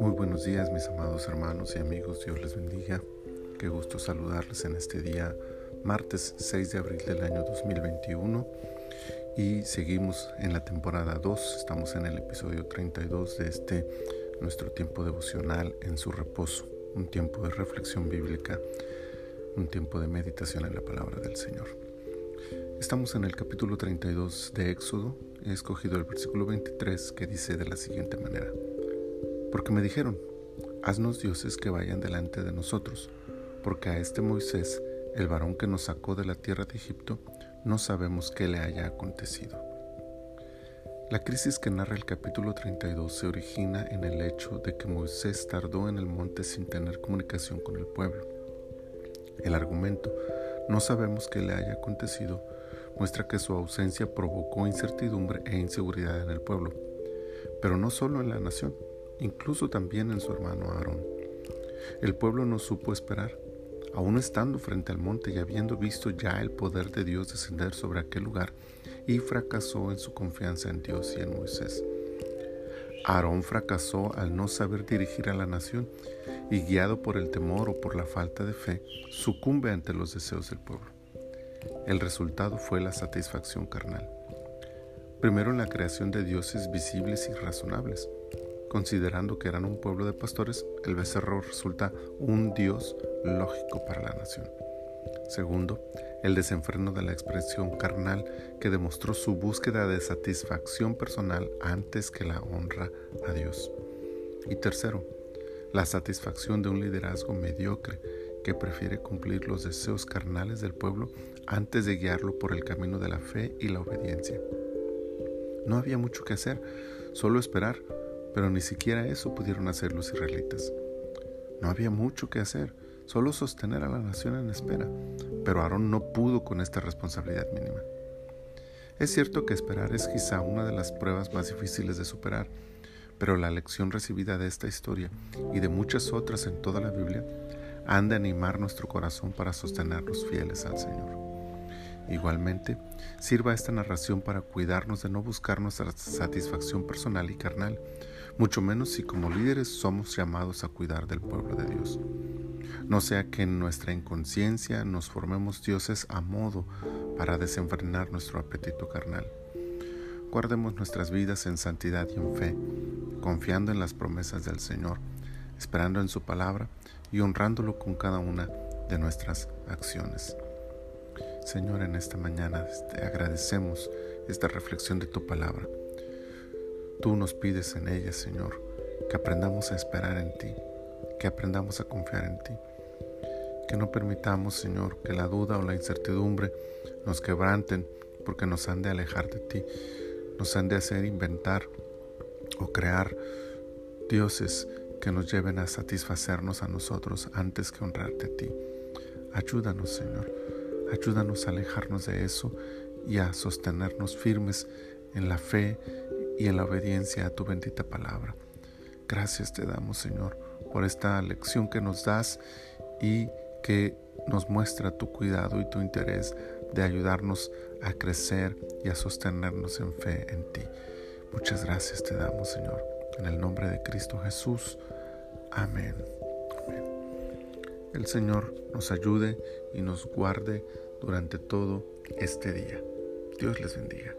Muy buenos días mis amados hermanos y amigos, Dios les bendiga. Qué gusto saludarles en este día, martes 6 de abril del año 2021 y seguimos en la temporada 2, estamos en el episodio 32 de este nuestro tiempo devocional en su reposo, un tiempo de reflexión bíblica, un tiempo de meditación en la palabra del Señor. Estamos en el capítulo 32 de Éxodo, he escogido el versículo 23 que dice de la siguiente manera, porque me dijeron, haznos dioses que vayan delante de nosotros, porque a este Moisés, el varón que nos sacó de la tierra de Egipto, no sabemos qué le haya acontecido. La crisis que narra el capítulo 32 se origina en el hecho de que Moisés tardó en el monte sin tener comunicación con el pueblo. El argumento, no sabemos qué le haya acontecido, muestra que su ausencia provocó incertidumbre e inseguridad en el pueblo, pero no solo en la nación, incluso también en su hermano Aarón. El pueblo no supo esperar, aún estando frente al monte y habiendo visto ya el poder de Dios descender sobre aquel lugar, y fracasó en su confianza en Dios y en Moisés. Aarón fracasó al no saber dirigir a la nación y guiado por el temor o por la falta de fe, sucumbe ante los deseos del pueblo. El resultado fue la satisfacción carnal. Primero en la creación de dioses visibles y razonables. Considerando que eran un pueblo de pastores, el becerro resulta un dios lógico para la nación. Segundo, el desenfreno de la expresión carnal que demostró su búsqueda de satisfacción personal antes que la honra a Dios. Y tercero, la satisfacción de un liderazgo mediocre que prefiere cumplir los deseos carnales del pueblo antes de guiarlo por el camino de la fe y la obediencia. No había mucho que hacer, solo esperar, pero ni siquiera eso pudieron hacer los israelitas. No había mucho que hacer, solo sostener a la nación en espera, pero Aarón no pudo con esta responsabilidad mínima. Es cierto que esperar es quizá una de las pruebas más difíciles de superar, pero la lección recibida de esta historia y de muchas otras en toda la Biblia han de animar nuestro corazón para sostenernos fieles al Señor. Igualmente, sirva esta narración para cuidarnos de no buscar nuestra satisfacción personal y carnal, mucho menos si como líderes somos llamados a cuidar del pueblo de Dios. No sea que en nuestra inconsciencia nos formemos dioses a modo para desenfrenar nuestro apetito carnal. Guardemos nuestras vidas en santidad y en fe, confiando en las promesas del Señor, esperando en su palabra y honrándolo con cada una de nuestras acciones. Señor, en esta mañana te agradecemos esta reflexión de tu palabra. Tú nos pides en ella, Señor, que aprendamos a esperar en ti, que aprendamos a confiar en ti, que no permitamos, Señor, que la duda o la incertidumbre nos quebranten porque nos han de alejar de ti, nos han de hacer inventar o crear dioses que nos lleven a satisfacernos a nosotros antes que honrarte a ti. Ayúdanos, Señor. Ayúdanos a alejarnos de eso y a sostenernos firmes en la fe y en la obediencia a tu bendita palabra. Gracias te damos, Señor, por esta lección que nos das y que nos muestra tu cuidado y tu interés de ayudarnos a crecer y a sostenernos en fe en ti. Muchas gracias te damos, Señor. En el nombre de Cristo Jesús. Amén. El Señor nos ayude y nos guarde durante todo este día. Dios les bendiga.